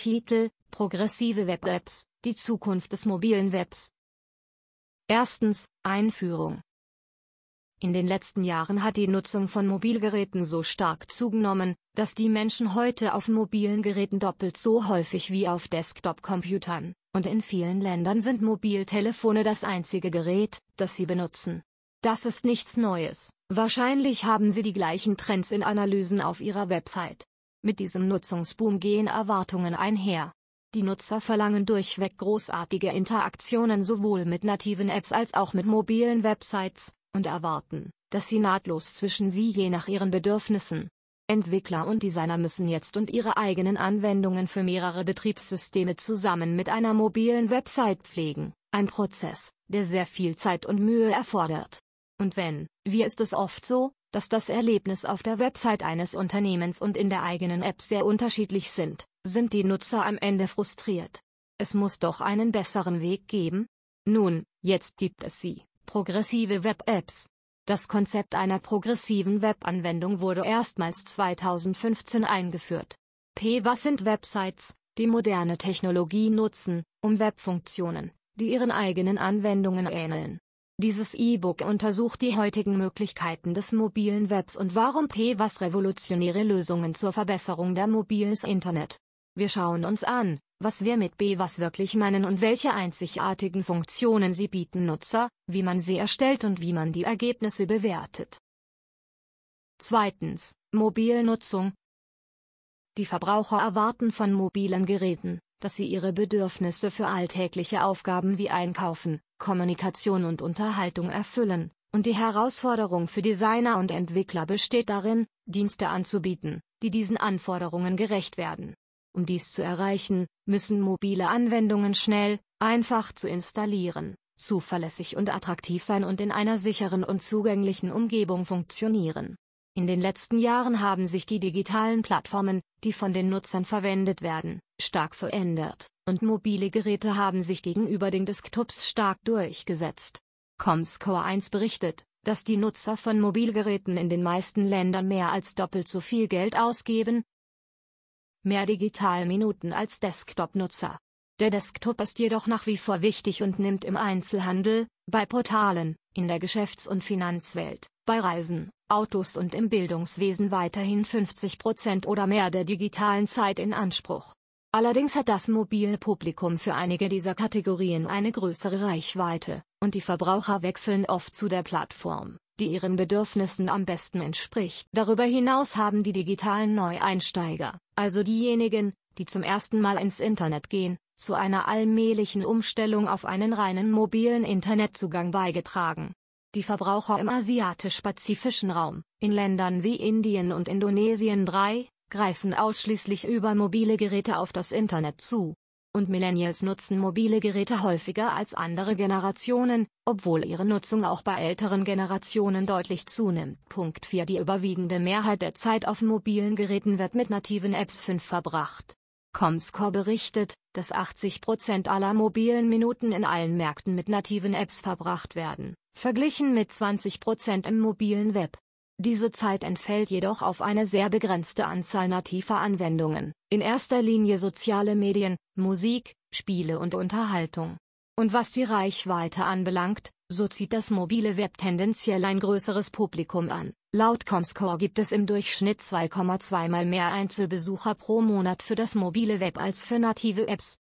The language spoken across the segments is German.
Titel Progressive Web-Apps, die Zukunft des mobilen Webs. Erstens, Einführung. In den letzten Jahren hat die Nutzung von Mobilgeräten so stark zugenommen, dass die Menschen heute auf mobilen Geräten doppelt so häufig wie auf Desktop-Computern, und in vielen Ländern sind Mobiltelefone das einzige Gerät, das sie benutzen. Das ist nichts Neues, wahrscheinlich haben sie die gleichen Trends in Analysen auf ihrer Website. Mit diesem Nutzungsboom gehen Erwartungen einher. Die Nutzer verlangen durchweg großartige Interaktionen sowohl mit nativen Apps als auch mit mobilen Websites, und erwarten, dass sie nahtlos zwischen sie je nach ihren Bedürfnissen. Entwickler und Designer müssen jetzt und ihre eigenen Anwendungen für mehrere Betriebssysteme zusammen mit einer mobilen Website pflegen, ein Prozess, der sehr viel Zeit und Mühe erfordert. Und wenn, wie ist es oft so, dass das Erlebnis auf der Website eines Unternehmens und in der eigenen App sehr unterschiedlich sind, sind die Nutzer am Ende frustriert. Es muss doch einen besseren Weg geben? Nun, jetzt gibt es sie, progressive Web-Apps. Das Konzept einer progressiven Webanwendung wurde erstmals 2015 eingeführt. P. Was sind Websites, die moderne Technologie nutzen, um Webfunktionen, die ihren eigenen Anwendungen ähneln, dieses E-Book untersucht die heutigen Möglichkeiten des mobilen Webs und warum PWAS revolutionäre Lösungen zur Verbesserung der mobiles Internet. Wir schauen uns an, was wir mit BWAS wirklich meinen und welche einzigartigen Funktionen sie bieten Nutzer, wie man sie erstellt und wie man die Ergebnisse bewertet. Zweitens, Mobilnutzung. Die Verbraucher erwarten von mobilen Geräten, dass sie ihre Bedürfnisse für alltägliche Aufgaben wie Einkaufen, Kommunikation und Unterhaltung erfüllen, und die Herausforderung für Designer und Entwickler besteht darin, Dienste anzubieten, die diesen Anforderungen gerecht werden. Um dies zu erreichen, müssen mobile Anwendungen schnell, einfach zu installieren, zuverlässig und attraktiv sein und in einer sicheren und zugänglichen Umgebung funktionieren. In den letzten Jahren haben sich die digitalen Plattformen, die von den Nutzern verwendet werden, stark verändert, und mobile Geräte haben sich gegenüber den Desktops stark durchgesetzt. Comscore 1 berichtet, dass die Nutzer von Mobilgeräten in den meisten Ländern mehr als doppelt so viel Geld ausgeben. Mehr Digitalminuten als Desktop-Nutzer. Der Desktop ist jedoch nach wie vor wichtig und nimmt im Einzelhandel, bei Portalen, in der Geschäfts- und Finanzwelt, bei Reisen, Autos und im Bildungswesen weiterhin 50% oder mehr der digitalen Zeit in Anspruch. Allerdings hat das mobile Publikum für einige dieser Kategorien eine größere Reichweite, und die Verbraucher wechseln oft zu der Plattform, die ihren Bedürfnissen am besten entspricht. Darüber hinaus haben die digitalen Neueinsteiger, also diejenigen, die zum ersten Mal ins Internet gehen, zu einer allmählichen Umstellung auf einen reinen mobilen Internetzugang beigetragen. Die Verbraucher im asiatisch-pazifischen Raum, in Ländern wie Indien und Indonesien 3, greifen ausschließlich über mobile Geräte auf das Internet zu. Und Millennials nutzen mobile Geräte häufiger als andere Generationen, obwohl ihre Nutzung auch bei älteren Generationen deutlich zunimmt. Punkt 4 Die überwiegende Mehrheit der Zeit auf mobilen Geräten wird mit nativen Apps 5 verbracht. Comscore berichtet, dass 80% aller mobilen Minuten in allen Märkten mit nativen Apps verbracht werden verglichen mit 20% im mobilen Web. Diese Zeit entfällt jedoch auf eine sehr begrenzte Anzahl nativer Anwendungen, in erster Linie soziale Medien, Musik, Spiele und Unterhaltung. Und was die Reichweite anbelangt, so zieht das mobile Web tendenziell ein größeres Publikum an. Laut Comscore gibt es im Durchschnitt 2,2 mal mehr Einzelbesucher pro Monat für das mobile Web als für native Apps.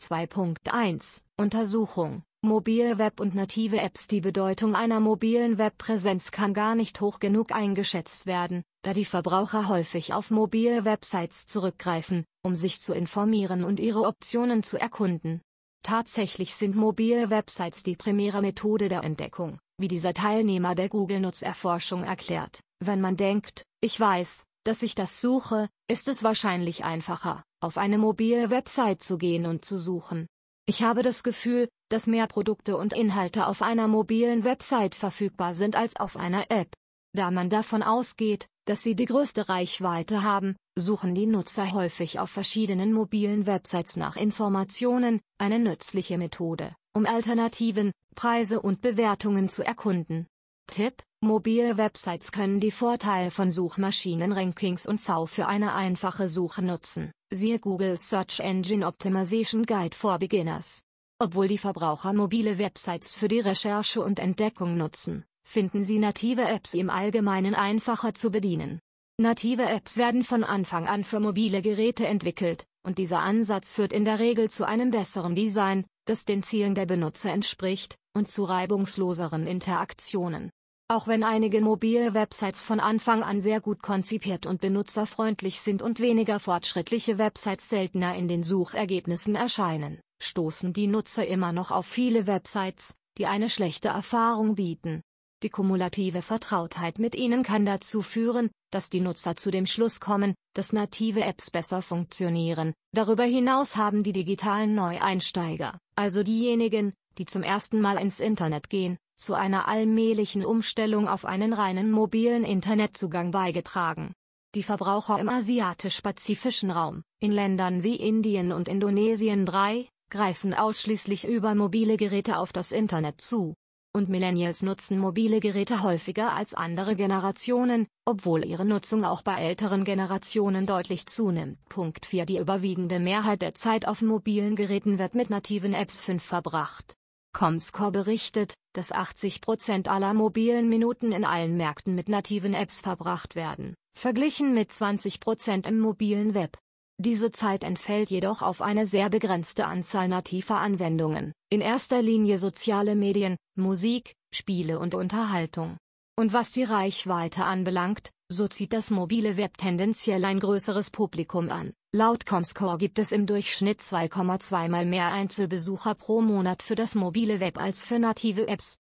2.1 Untersuchung Mobile Web und native Apps Die Bedeutung einer mobilen Webpräsenz kann gar nicht hoch genug eingeschätzt werden, da die Verbraucher häufig auf mobile Websites zurückgreifen, um sich zu informieren und ihre Optionen zu erkunden. Tatsächlich sind mobile Websites die primäre Methode der Entdeckung, wie dieser Teilnehmer der Google-Nutzerforschung erklärt. Wenn man denkt, ich weiß, dass ich das suche, ist es wahrscheinlich einfacher, auf eine mobile Website zu gehen und zu suchen. Ich habe das Gefühl, dass mehr Produkte und Inhalte auf einer mobilen Website verfügbar sind als auf einer App. Da man davon ausgeht, dass sie die größte Reichweite haben, suchen die Nutzer häufig auf verschiedenen mobilen Websites nach Informationen, eine nützliche Methode, um Alternativen, Preise und Bewertungen zu erkunden. Tipp: Mobile Websites können die Vorteile von Suchmaschinenrankings und SAU für eine einfache Suche nutzen. Siehe Google Search Engine Optimization Guide for Beginners. Obwohl die Verbraucher mobile Websites für die Recherche und Entdeckung nutzen, finden sie native Apps im Allgemeinen einfacher zu bedienen. Native Apps werden von Anfang an für mobile Geräte entwickelt, und dieser Ansatz führt in der Regel zu einem besseren Design, das den Zielen der Benutzer entspricht, und zu reibungsloseren Interaktionen. Auch wenn einige mobile Websites von Anfang an sehr gut konzipiert und benutzerfreundlich sind und weniger fortschrittliche Websites seltener in den Suchergebnissen erscheinen, stoßen die Nutzer immer noch auf viele Websites, die eine schlechte Erfahrung bieten. Die kumulative Vertrautheit mit ihnen kann dazu führen, dass die Nutzer zu dem Schluss kommen, dass native Apps besser funktionieren. Darüber hinaus haben die digitalen Neueinsteiger, also diejenigen, die zum ersten Mal ins Internet gehen, zu einer allmählichen Umstellung auf einen reinen mobilen Internetzugang beigetragen. Die Verbraucher im asiatisch-pazifischen Raum, in Ländern wie Indien und Indonesien 3, greifen ausschließlich über mobile Geräte auf das Internet zu und Millennials nutzen mobile Geräte häufiger als andere Generationen, obwohl ihre Nutzung auch bei älteren Generationen deutlich zunimmt. Punkt 4 Die überwiegende Mehrheit der Zeit auf mobilen Geräten wird mit nativen Apps 5 verbracht. Comscore berichtet, dass 80% aller mobilen Minuten in allen Märkten mit nativen Apps verbracht werden, verglichen mit 20% im mobilen Web. Diese Zeit entfällt jedoch auf eine sehr begrenzte Anzahl nativer Anwendungen, in erster Linie soziale Medien, Musik, Spiele und Unterhaltung. Und was die Reichweite anbelangt, so zieht das mobile Web tendenziell ein größeres Publikum an. Laut Comscore gibt es im Durchschnitt 2,2 mal mehr Einzelbesucher pro Monat für das mobile Web als für native Apps.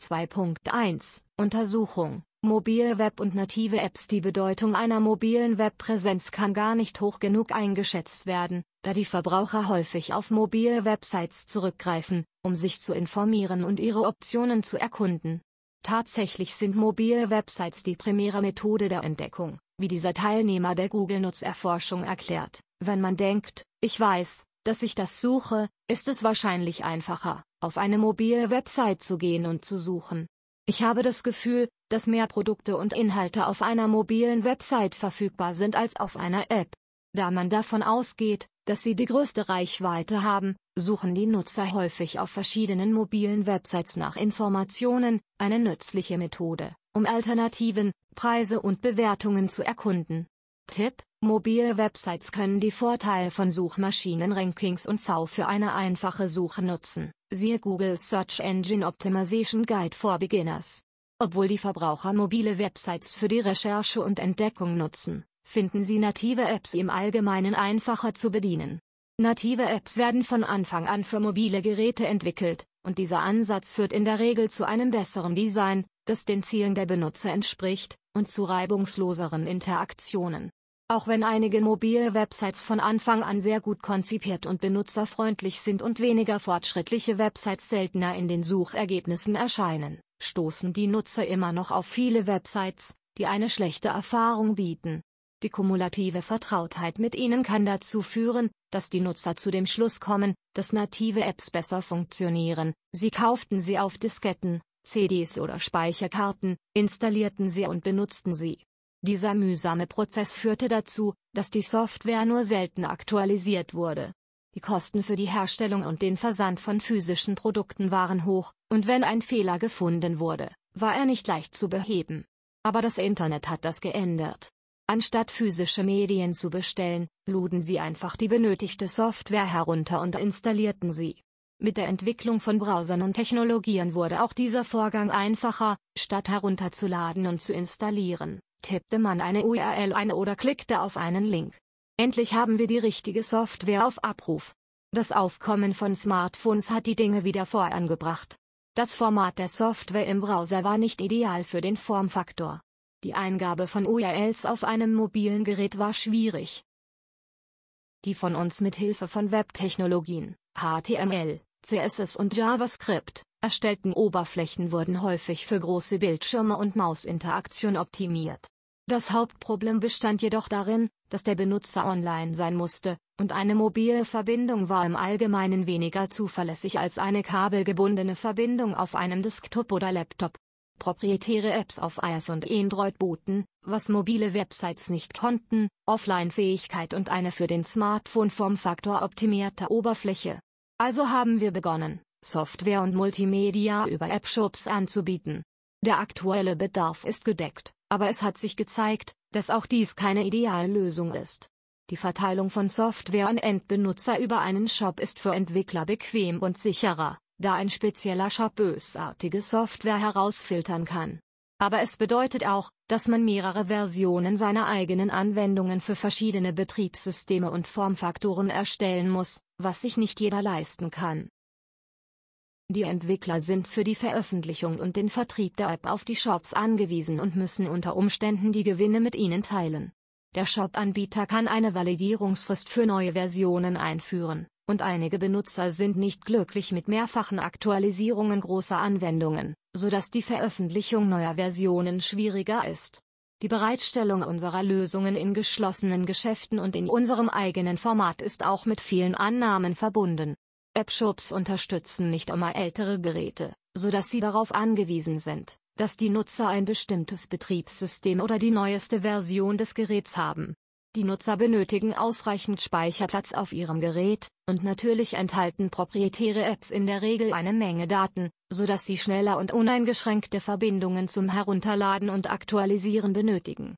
2.1 Untersuchung Mobile Web und native Apps Die Bedeutung einer mobilen Webpräsenz kann gar nicht hoch genug eingeschätzt werden, da die Verbraucher häufig auf mobile Websites zurückgreifen, um sich zu informieren und ihre Optionen zu erkunden. Tatsächlich sind mobile Websites die primäre Methode der Entdeckung, wie dieser Teilnehmer der Google-Nutzerforschung erklärt. Wenn man denkt, ich weiß, dass ich das suche, ist es wahrscheinlich einfacher, auf eine mobile Website zu gehen und zu suchen. Ich habe das Gefühl, dass mehr Produkte und Inhalte auf einer mobilen Website verfügbar sind als auf einer App. Da man davon ausgeht, dass sie die größte Reichweite haben, suchen die Nutzer häufig auf verschiedenen mobilen Websites nach Informationen, eine nützliche Methode, um Alternativen, Preise und Bewertungen zu erkunden. Tipp: Mobile Websites können die Vorteile von Suchmaschinenrankings und SAU für eine einfache Suche nutzen. Siehe Google Search Engine Optimization Guide for Beginners. Obwohl die Verbraucher mobile Websites für die Recherche und Entdeckung nutzen, finden sie native Apps im Allgemeinen einfacher zu bedienen. Native Apps werden von Anfang an für mobile Geräte entwickelt, und dieser Ansatz führt in der Regel zu einem besseren Design, das den Zielen der Benutzer entspricht, und zu reibungsloseren Interaktionen. Auch wenn einige mobile Websites von Anfang an sehr gut konzipiert und benutzerfreundlich sind und weniger fortschrittliche Websites seltener in den Suchergebnissen erscheinen, stoßen die Nutzer immer noch auf viele Websites, die eine schlechte Erfahrung bieten. Die kumulative Vertrautheit mit ihnen kann dazu führen, dass die Nutzer zu dem Schluss kommen, dass native Apps besser funktionieren. Sie kauften sie auf Disketten, CDs oder Speicherkarten, installierten sie und benutzten sie. Dieser mühsame Prozess führte dazu, dass die Software nur selten aktualisiert wurde. Die Kosten für die Herstellung und den Versand von physischen Produkten waren hoch, und wenn ein Fehler gefunden wurde, war er nicht leicht zu beheben. Aber das Internet hat das geändert. Anstatt physische Medien zu bestellen, luden sie einfach die benötigte Software herunter und installierten sie. Mit der Entwicklung von Browsern und Technologien wurde auch dieser Vorgang einfacher, statt herunterzuladen und zu installieren, tippte man eine URL ein oder klickte auf einen Link. Endlich haben wir die richtige Software auf Abruf. Das Aufkommen von Smartphones hat die Dinge wieder vorangebracht. Das Format der Software im Browser war nicht ideal für den Formfaktor. Die Eingabe von URLs auf einem mobilen Gerät war schwierig. Die von uns mit Hilfe von Webtechnologien, HTML, CSS und JavaScript, erstellten Oberflächen wurden häufig für große Bildschirme und Mausinteraktion optimiert. Das Hauptproblem bestand jedoch darin, dass der Benutzer online sein musste, und eine mobile Verbindung war im Allgemeinen weniger zuverlässig als eine kabelgebundene Verbindung auf einem Desktop oder Laptop. proprietäre Apps auf iOS und Android boten, was mobile Websites nicht konnten, Offline-Fähigkeit und eine für den Smartphone-Formfaktor optimierte Oberfläche. Also haben wir begonnen, Software und Multimedia über App-Shops anzubieten. Der aktuelle Bedarf ist gedeckt, aber es hat sich gezeigt, dass auch dies keine ideale Lösung ist. Die Verteilung von Software an Endbenutzer über einen Shop ist für Entwickler bequem und sicherer, da ein spezieller Shop bösartige Software herausfiltern kann. Aber es bedeutet auch, dass man mehrere Versionen seiner eigenen Anwendungen für verschiedene Betriebssysteme und Formfaktoren erstellen muss, was sich nicht jeder leisten kann. Die Entwickler sind für die Veröffentlichung und den Vertrieb der App auf die Shops angewiesen und müssen unter Umständen die Gewinne mit ihnen teilen. Der Shop-Anbieter kann eine Validierungsfrist für neue Versionen einführen, und einige Benutzer sind nicht glücklich mit mehrfachen Aktualisierungen großer Anwendungen, sodass die Veröffentlichung neuer Versionen schwieriger ist. Die Bereitstellung unserer Lösungen in geschlossenen Geschäften und in unserem eigenen Format ist auch mit vielen Annahmen verbunden. App-Shops unterstützen nicht immer ältere Geräte, sodass sie darauf angewiesen sind, dass die Nutzer ein bestimmtes Betriebssystem oder die neueste Version des Geräts haben. Die Nutzer benötigen ausreichend Speicherplatz auf ihrem Gerät, und natürlich enthalten proprietäre Apps in der Regel eine Menge Daten, sodass sie schneller und uneingeschränkte Verbindungen zum Herunterladen und Aktualisieren benötigen.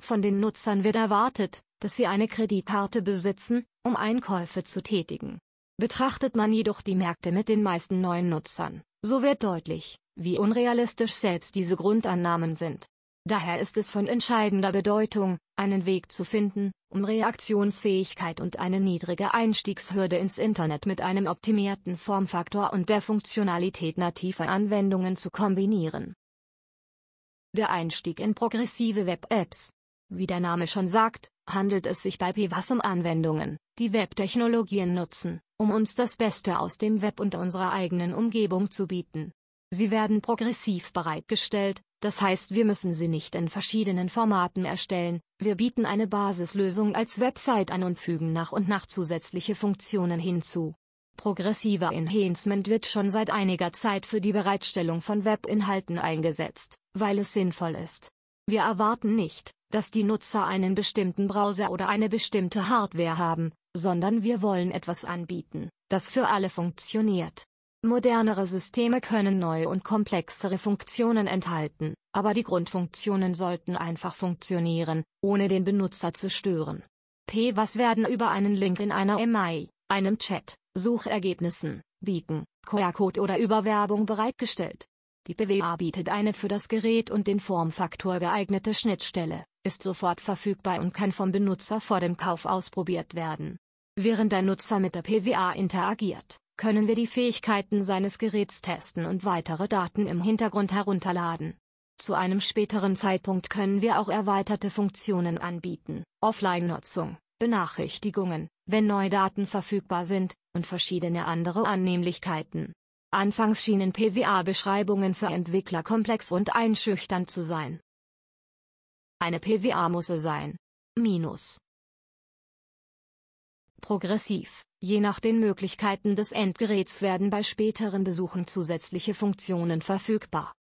Von den Nutzern wird erwartet, dass sie eine Kreditkarte besitzen, um Einkäufe zu tätigen. Betrachtet man jedoch die Märkte mit den meisten neuen Nutzern, so wird deutlich, wie unrealistisch selbst diese Grundannahmen sind. Daher ist es von entscheidender Bedeutung, einen Weg zu finden, um Reaktionsfähigkeit und eine niedrige Einstiegshürde ins Internet mit einem optimierten Formfaktor und der Funktionalität nativer Anwendungen zu kombinieren. Der Einstieg in progressive Web-Apps. Wie der Name schon sagt, handelt es sich bei PWAS um Anwendungen, die Webtechnologien nutzen, um uns das Beste aus dem Web und unserer eigenen Umgebung zu bieten. Sie werden progressiv bereitgestellt, das heißt wir müssen sie nicht in verschiedenen Formaten erstellen, wir bieten eine Basislösung als Website an und fügen nach und nach zusätzliche Funktionen hinzu. Progressiver Enhancement wird schon seit einiger Zeit für die Bereitstellung von Webinhalten eingesetzt, weil es sinnvoll ist. Wir erwarten nicht, dass die Nutzer einen bestimmten Browser oder eine bestimmte Hardware haben, sondern wir wollen etwas anbieten, das für alle funktioniert. Modernere Systeme können neue und komplexere Funktionen enthalten, aber die Grundfunktionen sollten einfach funktionieren, ohne den Benutzer zu stören. P. Was werden über einen Link in einer MI, einem Chat, Suchergebnissen, Beacon, QR-Code oder über Werbung bereitgestellt? Die PWA bietet eine für das Gerät und den Formfaktor geeignete Schnittstelle, ist sofort verfügbar und kann vom Benutzer vor dem Kauf ausprobiert werden. Während der Nutzer mit der PWA interagiert, können wir die Fähigkeiten seines Geräts testen und weitere Daten im Hintergrund herunterladen. Zu einem späteren Zeitpunkt können wir auch erweiterte Funktionen anbieten, Offline-Nutzung, Benachrichtigungen, wenn neue Daten verfügbar sind, und verschiedene andere Annehmlichkeiten. Anfangs schienen PWA-Beschreibungen für Entwickler komplex und einschüchternd zu sein. Eine PWA muss sein. Minus. Progressiv. Je nach den Möglichkeiten des Endgeräts werden bei späteren Besuchen zusätzliche Funktionen verfügbar.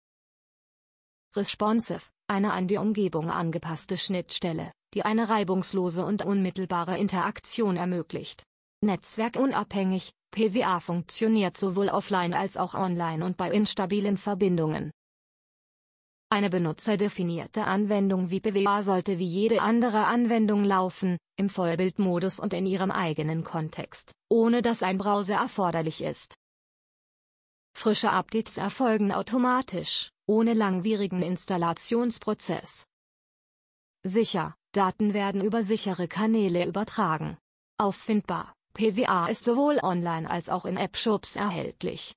Responsive, eine an die Umgebung angepasste Schnittstelle, die eine reibungslose und unmittelbare Interaktion ermöglicht. Netzwerkunabhängig, PWA funktioniert sowohl offline als auch online und bei instabilen Verbindungen. Eine benutzerdefinierte Anwendung wie PWA sollte wie jede andere Anwendung laufen, im Vollbildmodus und in ihrem eigenen Kontext, ohne dass ein Browser erforderlich ist. Frische Updates erfolgen automatisch, ohne langwierigen Installationsprozess. Sicher, Daten werden über sichere Kanäle übertragen. Auffindbar, PWA ist sowohl online als auch in App-Shops erhältlich.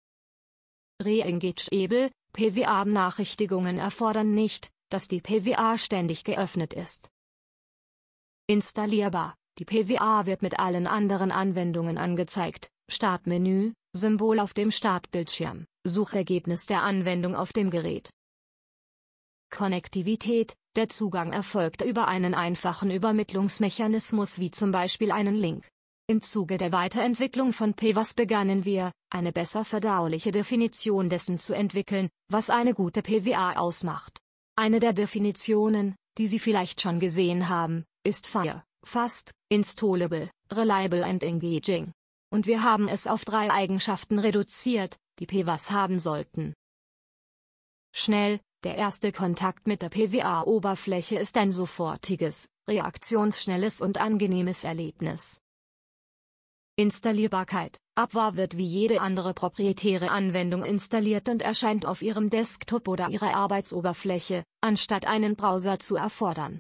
Re-Engageable, PWA-Benachrichtigungen erfordern nicht, dass die PWA ständig geöffnet ist. Installierbar. Die PWA wird mit allen anderen Anwendungen angezeigt. Startmenü, Symbol auf dem Startbildschirm, Suchergebnis der Anwendung auf dem Gerät. Konnektivität, der Zugang erfolgt über einen einfachen Übermittlungsmechanismus wie zum Beispiel einen Link. Im Zuge der Weiterentwicklung von PWAS begannen wir, eine besser verdauliche Definition dessen zu entwickeln, was eine gute PWA ausmacht. Eine der Definitionen, die Sie vielleicht schon gesehen haben, ist FIRE, Fast, Installable, Reliable and Engaging. Und wir haben es auf drei Eigenschaften reduziert, die PWAS haben sollten. Schnell, der erste Kontakt mit der PWA-Oberfläche ist ein sofortiges, reaktionsschnelles und angenehmes Erlebnis. Installierbarkeit. Abwa wird wie jede andere proprietäre Anwendung installiert und erscheint auf Ihrem Desktop oder Ihrer Arbeitsoberfläche, anstatt einen Browser zu erfordern.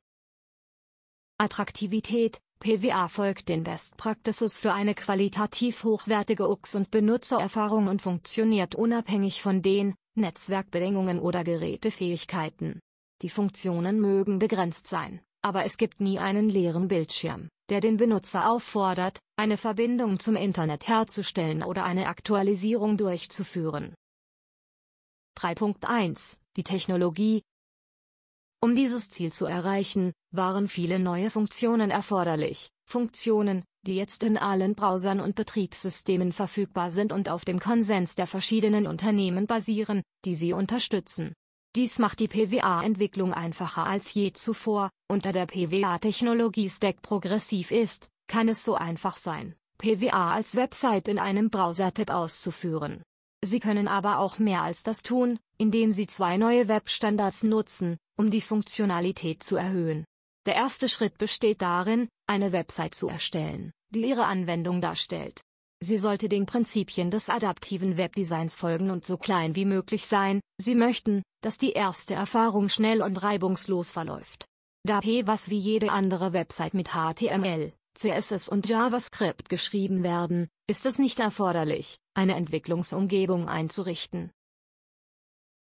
Attraktivität. PWA folgt den Best Practices für eine qualitativ hochwertige UX und Benutzererfahrung und funktioniert unabhängig von den Netzwerkbedingungen oder Gerätefähigkeiten. Die Funktionen mögen begrenzt sein, aber es gibt nie einen leeren Bildschirm der den Benutzer auffordert, eine Verbindung zum Internet herzustellen oder eine Aktualisierung durchzuführen. 3.1 Die Technologie Um dieses Ziel zu erreichen, waren viele neue Funktionen erforderlich, Funktionen, die jetzt in allen Browsern und Betriebssystemen verfügbar sind und auf dem Konsens der verschiedenen Unternehmen basieren, die sie unterstützen. Dies macht die PWA-Entwicklung einfacher als je zuvor, da der PWA-Technologie-Stack progressiv ist, kann es so einfach sein, PWA als Website in einem Browser-Tab auszuführen. Sie können aber auch mehr als das tun, indem Sie zwei neue Webstandards nutzen, um die Funktionalität zu erhöhen. Der erste Schritt besteht darin, eine Website zu erstellen, die Ihre Anwendung darstellt. Sie sollte den Prinzipien des adaptiven Webdesigns folgen und so klein wie möglich sein. Sie möchten, dass die erste Erfahrung schnell und reibungslos verläuft. Da PWAS wie jede andere Website mit HTML, CSS und JavaScript geschrieben werden, ist es nicht erforderlich, eine Entwicklungsumgebung einzurichten.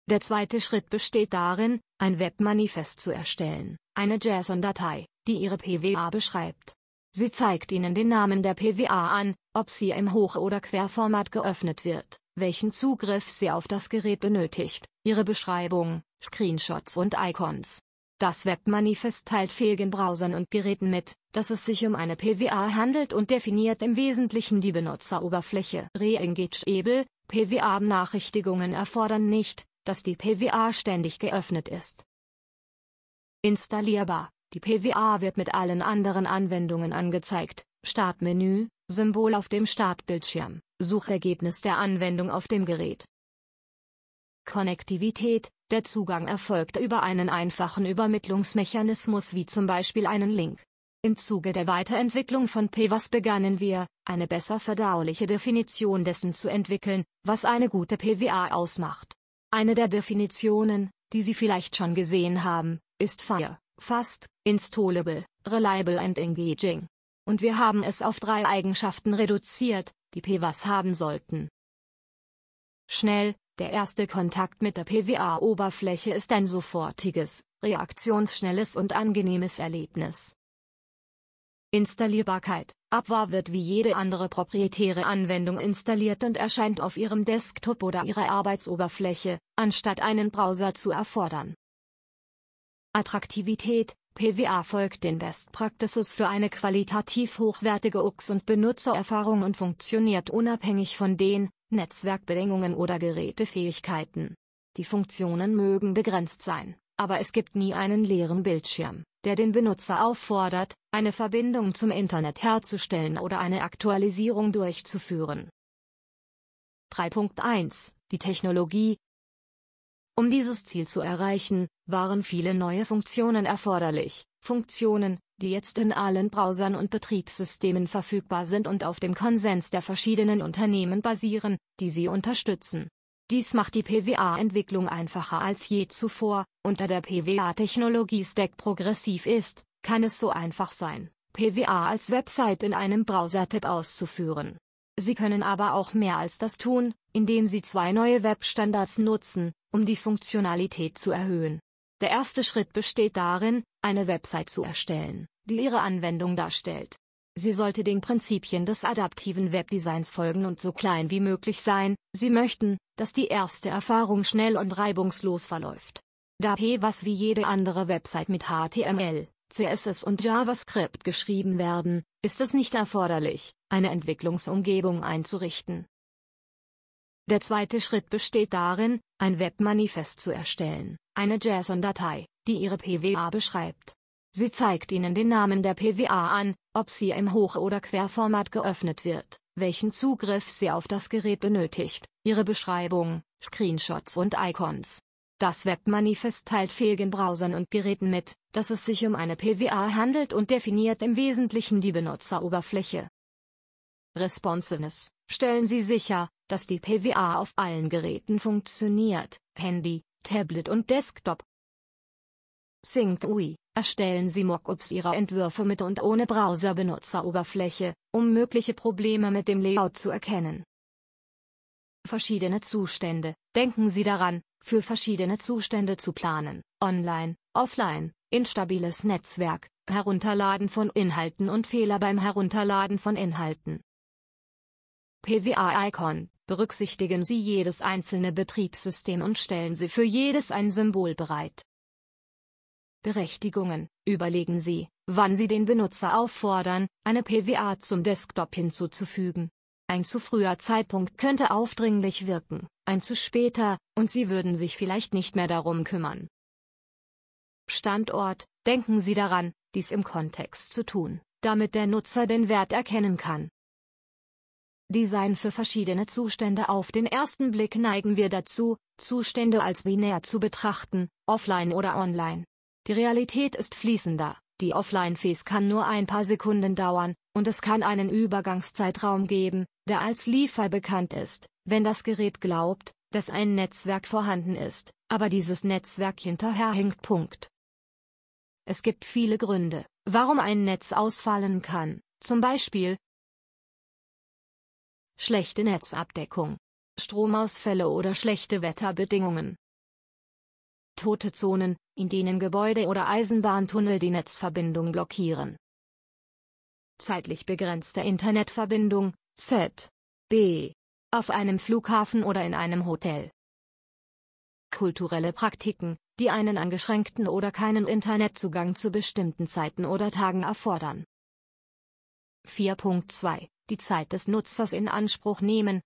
Der zweite Schritt besteht darin, ein Webmanifest zu erstellen, eine JSON-Datei, die Ihre PWA beschreibt. Sie zeigt Ihnen den Namen der PWA an, ob sie im Hoch- oder Querformat geöffnet wird, welchen Zugriff sie auf das Gerät benötigt, ihre Beschreibung, Screenshots und Icons. Das Webmanifest teilt fähigen Browsern und Geräten mit, dass es sich um eine PWA handelt und definiert im Wesentlichen die Benutzeroberfläche. Re-Engageable, PWA-Benachrichtigungen erfordern nicht, dass die PWA ständig geöffnet ist. Installierbar die PWA wird mit allen anderen Anwendungen angezeigt. Startmenü, Symbol auf dem Startbildschirm, Suchergebnis der Anwendung auf dem Gerät. Konnektivität, der Zugang erfolgt über einen einfachen Übermittlungsmechanismus wie zum Beispiel einen Link. Im Zuge der Weiterentwicklung von PWAS begannen wir, eine besser verdauliche Definition dessen zu entwickeln, was eine gute PWA ausmacht. Eine der Definitionen, die Sie vielleicht schon gesehen haben, ist FIRE. Fast, Installable, Reliable and Engaging. Und wir haben es auf drei Eigenschaften reduziert, die PWAS haben sollten. Schnell, der erste Kontakt mit der PWA-Oberfläche ist ein sofortiges, reaktionsschnelles und angenehmes Erlebnis. Installierbarkeit. Abwa wird wie jede andere proprietäre Anwendung installiert und erscheint auf Ihrem Desktop oder Ihrer Arbeitsoberfläche, anstatt einen Browser zu erfordern. Attraktivität, PWA folgt den Best Practices für eine qualitativ hochwertige UX und Benutzererfahrung und funktioniert unabhängig von den Netzwerkbedingungen oder Gerätefähigkeiten. Die Funktionen mögen begrenzt sein, aber es gibt nie einen leeren Bildschirm, der den Benutzer auffordert, eine Verbindung zum Internet herzustellen oder eine Aktualisierung durchzuführen. 3.1 Die Technologie, um dieses Ziel zu erreichen, waren viele neue Funktionen erforderlich, Funktionen, die jetzt in allen Browsern und Betriebssystemen verfügbar sind und auf dem Konsens der verschiedenen Unternehmen basieren, die sie unterstützen. Dies macht die PWA-Entwicklung einfacher als je zuvor, und da der PWA-Technologie-Stack progressiv ist, kann es so einfach sein, PWA als Website in einem Browser-Tab auszuführen. Sie können aber auch mehr als das tun, indem Sie zwei neue Webstandards nutzen, um die Funktionalität zu erhöhen. Der erste Schritt besteht darin, eine Website zu erstellen, die Ihre Anwendung darstellt. Sie sollte den Prinzipien des adaptiven Webdesigns folgen und so klein wie möglich sein. Sie möchten, dass die erste Erfahrung schnell und reibungslos verläuft. Da PWAS wie jede andere Website mit HTML, CSS und JavaScript geschrieben werden, ist es nicht erforderlich, eine Entwicklungsumgebung einzurichten. Der zweite Schritt besteht darin, ein Webmanifest zu erstellen, eine JSON-Datei, die Ihre PWA beschreibt. Sie zeigt Ihnen den Namen der PWA an, ob sie im Hoch- oder Querformat geöffnet wird, welchen Zugriff sie auf das Gerät benötigt, Ihre Beschreibung, Screenshots und Icons. Das Webmanifest teilt fähigen Browsern und Geräten mit, dass es sich um eine PWA handelt und definiert im Wesentlichen die Benutzeroberfläche. Responsiveness Stellen Sie sicher, dass die PWA auf allen Geräten funktioniert, Handy, Tablet und Desktop. SyncUI Erstellen Sie Mockups Ihrer Entwürfe mit und ohne Browser-Benutzeroberfläche, um mögliche Probleme mit dem Layout zu erkennen. Verschiedene Zustände Denken Sie daran, für verschiedene Zustände zu planen, online, offline, instabiles Netzwerk, Herunterladen von Inhalten und Fehler beim Herunterladen von Inhalten. PWA-Icon Berücksichtigen Sie jedes einzelne Betriebssystem und stellen Sie für jedes ein Symbol bereit. Berechtigungen Überlegen Sie, wann Sie den Benutzer auffordern, eine PWA zum Desktop hinzuzufügen. Ein zu früher Zeitpunkt könnte aufdringlich wirken, ein zu später, und Sie würden sich vielleicht nicht mehr darum kümmern. Standort, denken Sie daran, dies im Kontext zu tun, damit der Nutzer den Wert erkennen kann. Design für verschiedene Zustände Auf den ersten Blick neigen wir dazu, Zustände als binär zu betrachten, offline oder online. Die Realität ist fließender, die Offline-Phase kann nur ein paar Sekunden dauern, und es kann einen Übergangszeitraum geben, der als Liefer bekannt ist, wenn das Gerät glaubt, dass ein Netzwerk vorhanden ist, aber dieses Netzwerk hinterherhinkt. Punkt. Es gibt viele Gründe, warum ein Netz ausfallen kann, zum Beispiel schlechte Netzabdeckung, Stromausfälle oder schlechte Wetterbedingungen. Tote Zonen, in denen Gebäude oder Eisenbahntunnel die Netzverbindung blockieren. Zeitlich begrenzte Internetverbindung, Z. B. Auf einem Flughafen oder in einem Hotel. Kulturelle Praktiken, die einen angeschränkten oder keinen Internetzugang zu bestimmten Zeiten oder Tagen erfordern. 4.2 Die Zeit des Nutzers in Anspruch nehmen,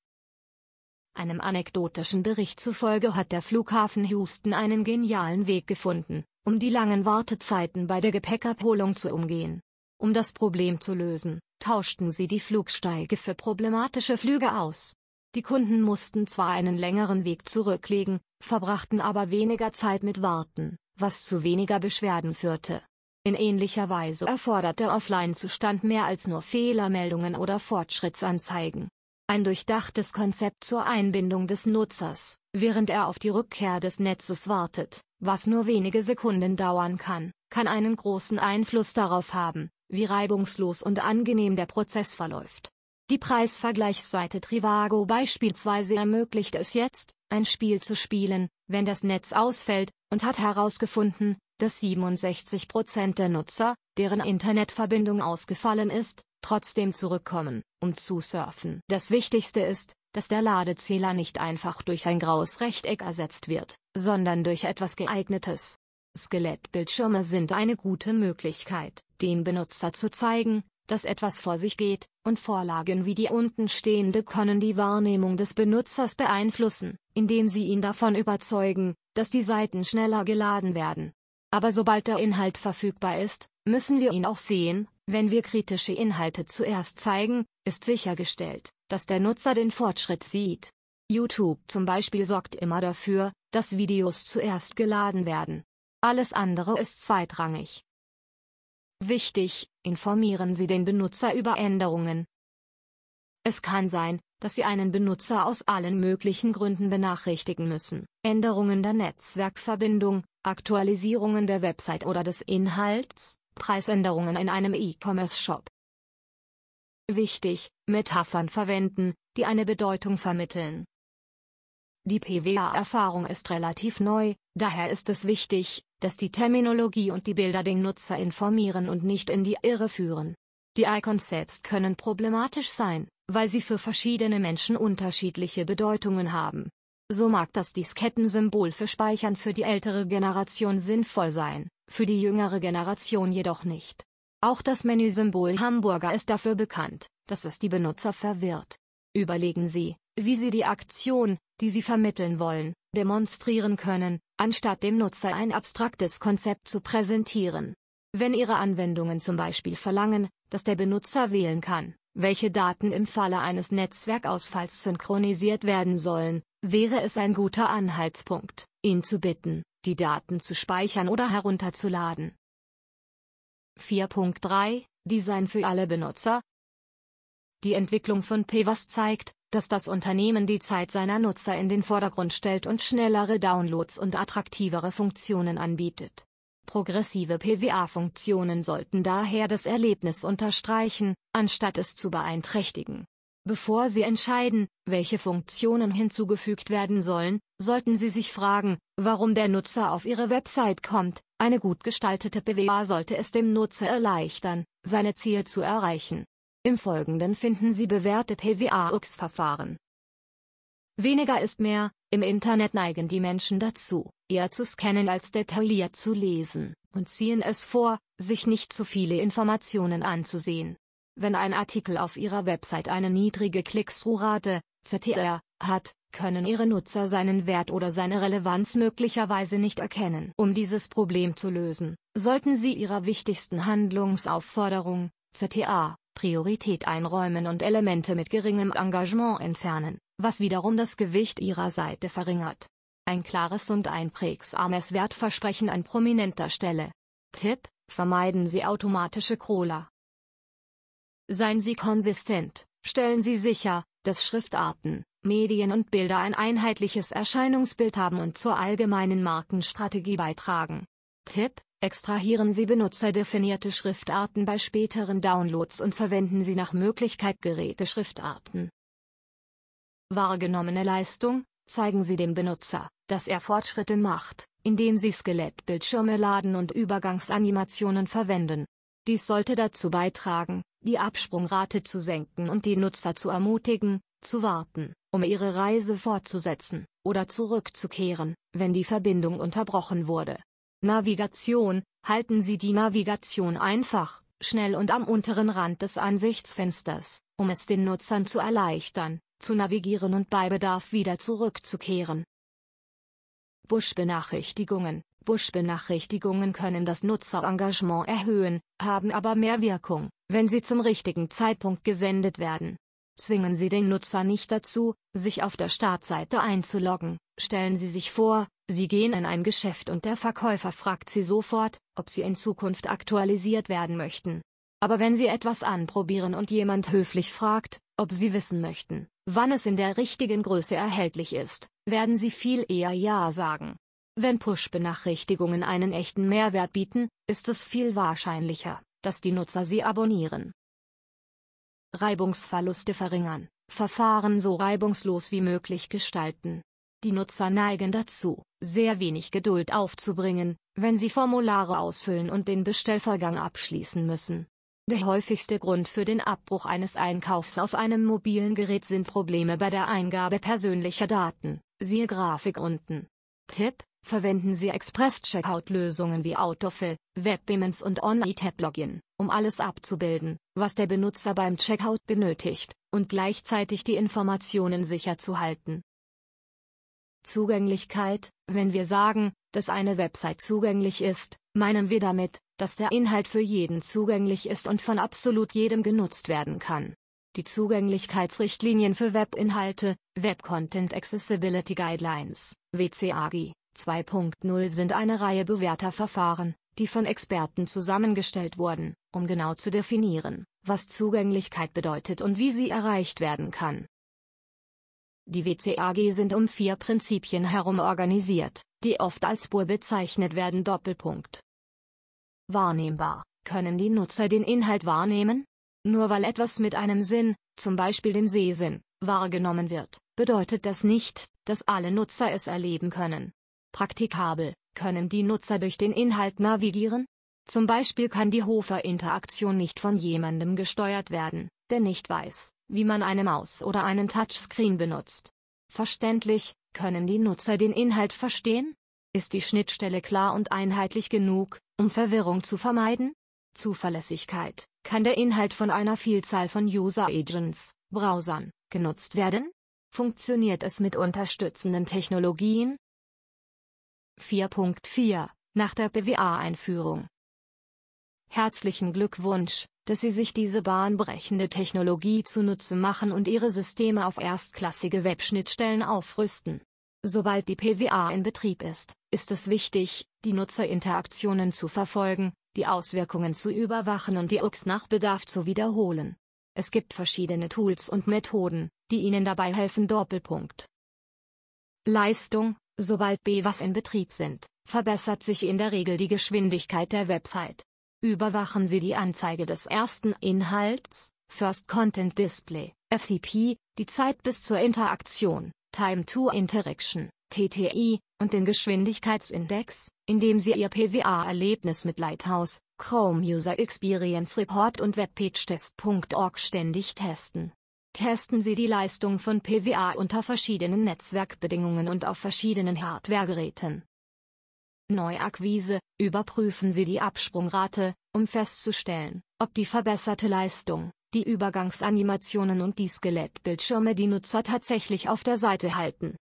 einem anekdotischen Bericht zufolge hat der Flughafen Houston einen genialen Weg gefunden, um die langen Wartezeiten bei der Gepäckabholung zu umgehen. Um das Problem zu lösen, tauschten sie die Flugsteige für problematische Flüge aus. Die Kunden mussten zwar einen längeren Weg zurücklegen, verbrachten aber weniger Zeit mit Warten, was zu weniger Beschwerden führte. In ähnlicher Weise erfordert der Offline-Zustand mehr als nur Fehlermeldungen oder Fortschrittsanzeigen. Ein durchdachtes Konzept zur Einbindung des Nutzers, während er auf die Rückkehr des Netzes wartet, was nur wenige Sekunden dauern kann, kann einen großen Einfluss darauf haben, wie reibungslos und angenehm der Prozess verläuft. Die Preisvergleichsseite Trivago beispielsweise ermöglicht es jetzt, ein Spiel zu spielen, wenn das Netz ausfällt, und hat herausgefunden, dass 67% der Nutzer, deren Internetverbindung ausgefallen ist, trotzdem zurückkommen, um zu surfen. Das Wichtigste ist, dass der Ladezähler nicht einfach durch ein graues Rechteck ersetzt wird, sondern durch etwas geeignetes. Skelettbildschirme sind eine gute Möglichkeit, dem Benutzer zu zeigen, dass etwas vor sich geht, und Vorlagen wie die unten stehende können die Wahrnehmung des Benutzers beeinflussen, indem sie ihn davon überzeugen, dass die Seiten schneller geladen werden. Aber sobald der Inhalt verfügbar ist, müssen wir ihn auch sehen, wenn wir kritische Inhalte zuerst zeigen, ist sichergestellt, dass der Nutzer den Fortschritt sieht. YouTube zum Beispiel sorgt immer dafür, dass Videos zuerst geladen werden. Alles andere ist zweitrangig. Wichtig, informieren Sie den Benutzer über Änderungen. Es kann sein, dass Sie einen Benutzer aus allen möglichen Gründen benachrichtigen müssen. Änderungen der Netzwerkverbindung, Aktualisierungen der Website oder des Inhalts, Preisänderungen in einem E-Commerce-Shop. Wichtig, Metaphern verwenden, die eine Bedeutung vermitteln. Die PWA-Erfahrung ist relativ neu, daher ist es wichtig, dass die Terminologie und die Bilder den Nutzer informieren und nicht in die Irre führen. Die Icons selbst können problematisch sein, weil sie für verschiedene Menschen unterschiedliche Bedeutungen haben. So mag das Diskettensymbol für Speichern für die ältere Generation sinnvoll sein, für die jüngere Generation jedoch nicht. Auch das Menüsymbol Hamburger ist dafür bekannt, dass es die Benutzer verwirrt. Überlegen Sie, wie Sie die Aktion, die Sie vermitteln wollen, demonstrieren können, anstatt dem Nutzer ein abstraktes Konzept zu präsentieren. Wenn Ihre Anwendungen zum Beispiel verlangen, dass der Benutzer wählen kann, welche Daten im Falle eines Netzwerkausfalls synchronisiert werden sollen, wäre es ein guter Anhaltspunkt, ihn zu bitten, die Daten zu speichern oder herunterzuladen. 4.3 Design für alle Benutzer Die Entwicklung von PWAS zeigt, dass das Unternehmen die Zeit seiner Nutzer in den Vordergrund stellt und schnellere Downloads und attraktivere Funktionen anbietet. Progressive PWA-Funktionen sollten daher das Erlebnis unterstreichen, anstatt es zu beeinträchtigen. Bevor Sie entscheiden, welche Funktionen hinzugefügt werden sollen, sollten Sie sich fragen, warum der Nutzer auf Ihre Website kommt. Eine gut gestaltete PWA sollte es dem Nutzer erleichtern, seine Ziel zu erreichen. Im Folgenden finden Sie bewährte PWA-UX-Verfahren. Weniger ist mehr, im Internet neigen die Menschen dazu, eher zu scannen als detailliert zu lesen, und ziehen es vor, sich nicht zu viele Informationen anzusehen. Wenn ein Artikel auf Ihrer Website eine niedrige Click-Through-Rate, CTR, hat, können Ihre Nutzer seinen Wert oder seine Relevanz möglicherweise nicht erkennen. Um dieses Problem zu lösen, sollten Sie Ihrer wichtigsten Handlungsaufforderung, CTA, Priorität einräumen und Elemente mit geringem Engagement entfernen, was wiederum das Gewicht Ihrer Seite verringert. Ein klares und einprägsames Wertversprechen an prominenter Stelle. Tipp, vermeiden Sie automatische Crawler. Seien Sie konsistent, stellen Sie sicher, dass Schriftarten, Medien und Bilder ein einheitliches Erscheinungsbild haben und zur allgemeinen Markenstrategie beitragen. Tipp, extrahieren Sie benutzerdefinierte Schriftarten bei späteren Downloads und verwenden Sie nach Möglichkeit Geräte-Schriftarten. Wahrgenommene Leistung, zeigen Sie dem Benutzer, dass er Fortschritte macht, indem Sie Skelettbildschirme laden und Übergangsanimationen verwenden. Dies sollte dazu beitragen, die Absprungrate zu senken und die Nutzer zu ermutigen, zu warten, um ihre Reise fortzusetzen, oder zurückzukehren, wenn die Verbindung unterbrochen wurde. Navigation, halten Sie die Navigation einfach, schnell und am unteren Rand des Ansichtsfensters, um es den Nutzern zu erleichtern, zu navigieren und bei Bedarf wieder zurückzukehren. Push-Benachrichtigungen Push-Benachrichtigungen können das Nutzerengagement erhöhen, haben aber mehr Wirkung, wenn sie zum richtigen Zeitpunkt gesendet werden. Zwingen Sie den Nutzer nicht dazu, sich auf der Startseite einzuloggen. Stellen Sie sich vor, Sie gehen in ein Geschäft und der Verkäufer fragt Sie sofort, ob Sie in Zukunft aktualisiert werden möchten. Aber wenn Sie etwas anprobieren und jemand höflich fragt, ob Sie wissen möchten, wann es in der richtigen Größe erhältlich ist, werden Sie viel eher Ja sagen. Wenn Push-Benachrichtigungen einen echten Mehrwert bieten, ist es viel wahrscheinlicher, dass die Nutzer sie abonnieren. Reibungsverluste verringern, Verfahren so reibungslos wie möglich gestalten. Die Nutzer neigen dazu, sehr wenig Geduld aufzubringen, wenn sie Formulare ausfüllen und den Bestellvorgang abschließen müssen. Der häufigste Grund für den Abbruch eines Einkaufs auf einem mobilen Gerät sind Probleme bei der Eingabe persönlicher Daten, siehe Grafik unten. Tipp, verwenden Sie Express-Checkout-Lösungen wie Autofill, WebPayments und OnITap-Login, um alles abzubilden, was der Benutzer beim Checkout benötigt, und gleichzeitig die Informationen sicher zu halten. Zugänglichkeit Wenn wir sagen, dass eine Website zugänglich ist, meinen wir damit, dass der Inhalt für jeden zugänglich ist und von absolut jedem genutzt werden kann. Die Zugänglichkeitsrichtlinien für Webinhalte, Web Content Accessibility Guidelines, WCAG, 2.0 sind eine Reihe bewährter Verfahren, die von Experten zusammengestellt wurden, um genau zu definieren, was Zugänglichkeit bedeutet und wie sie erreicht werden kann. Die WCAG sind um vier Prinzipien herum organisiert, die oft als Spur bezeichnet werden. Doppelpunkt. Wahrnehmbar. Können die Nutzer den Inhalt wahrnehmen? Nur weil etwas mit einem Sinn, zum Beispiel dem Sehsinn, wahrgenommen wird, bedeutet das nicht, dass alle Nutzer es erleben können. Praktikabel, können die Nutzer durch den Inhalt navigieren? Zum Beispiel kann die Hofer-Interaktion nicht von jemandem gesteuert werden, der nicht weiß, wie man eine Maus oder einen Touchscreen benutzt. Verständlich, können die Nutzer den Inhalt verstehen? Ist die Schnittstelle klar und einheitlich genug, um Verwirrung zu vermeiden? Zuverlässigkeit. Kann der Inhalt von einer Vielzahl von User Agents, Browsern, genutzt werden? Funktioniert es mit unterstützenden Technologien? 4.4 Nach der BWA-Einführung Herzlichen Glückwunsch, dass Sie sich diese bahnbrechende Technologie zunutze machen und Ihre Systeme auf erstklassige Webschnittstellen aufrüsten. Sobald die PWA in Betrieb ist, ist es wichtig, die Nutzerinteraktionen zu verfolgen, die Auswirkungen zu überwachen und die UX nach Bedarf zu wiederholen. Es gibt verschiedene Tools und Methoden, die Ihnen dabei helfen. Doppelpunkt. Leistung Sobald BWAs in Betrieb sind, verbessert sich in der Regel die Geschwindigkeit der Website. Überwachen Sie die Anzeige des ersten Inhalts, First Content Display, FCP, die Zeit bis zur Interaktion, Time to Interaction, TTI, und den Geschwindigkeitsindex, indem Sie Ihr PWA-Erlebnis mit Lighthouse, Chrome User Experience Report und WebPageTest.org ständig testen. Testen Sie die Leistung von PWA unter verschiedenen Netzwerkbedingungen und auf verschiedenen Hardwaregeräten. Neuakquise, überprüfen Sie die Absprungrate, um festzustellen, ob die verbesserte Leistung, die Übergangsanimationen und die Skelettbildschirme die Nutzer tatsächlich auf der Seite halten.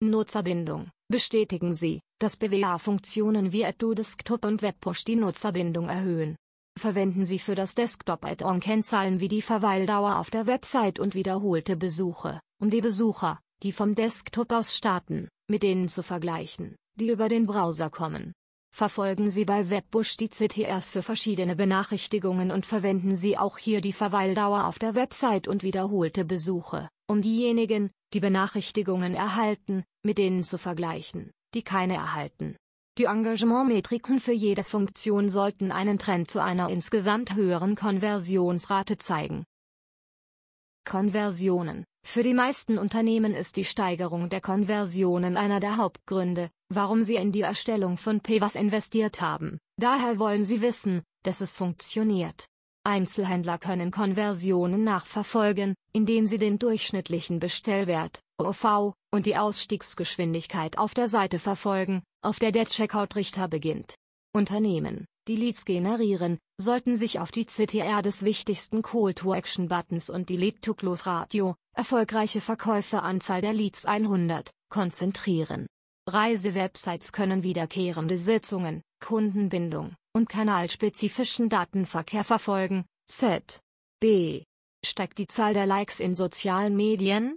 Nutzerbindung. Bestätigen Sie, dass BWA-Funktionen wie Add Desktop und Webpush die Nutzerbindung erhöhen. Verwenden Sie für das Desktop-Add-on Kennzahlen wie die Verweildauer auf der Website und wiederholte Besuche, um die Besucher, die vom Desktop aus starten, mit denen zu vergleichen, die über den Browser kommen. Verfolgen Sie bei Webpush die CTRs für verschiedene Benachrichtigungen und verwenden Sie auch hier die Verweildauer auf der Website und wiederholte Besuche, um diejenigen, die Benachrichtigungen erhalten, mit denen zu vergleichen, die keine erhalten. Die Engagementmetriken für jede Funktion sollten einen Trend zu einer insgesamt höheren Konversionsrate zeigen. Konversionen Für die meisten Unternehmen ist die Steigerung der Konversionen einer der Hauptgründe, warum sie in die Erstellung von PWAs investiert haben. Daher wollen sie wissen, dass es funktioniert. Einzelhändler können Konversionen nachverfolgen, indem sie den durchschnittlichen Bestellwert, OV, und die Ausstiegsgeschwindigkeit auf der Seite verfolgen, auf der der Checkout-Richter beginnt. Unternehmen, die Leads generieren, sollten sich auf die CTR des wichtigsten Call-to-Action-Buttons und die Lead-to-Close-Ratio, erfolgreiche Verkäuferanzahl der Leads 100, konzentrieren. Reisewebsites können wiederkehrende Sitzungen, Kundenbindung, und kanalspezifischen Datenverkehr verfolgen. Z. B. Steigt die Zahl der Likes in sozialen Medien?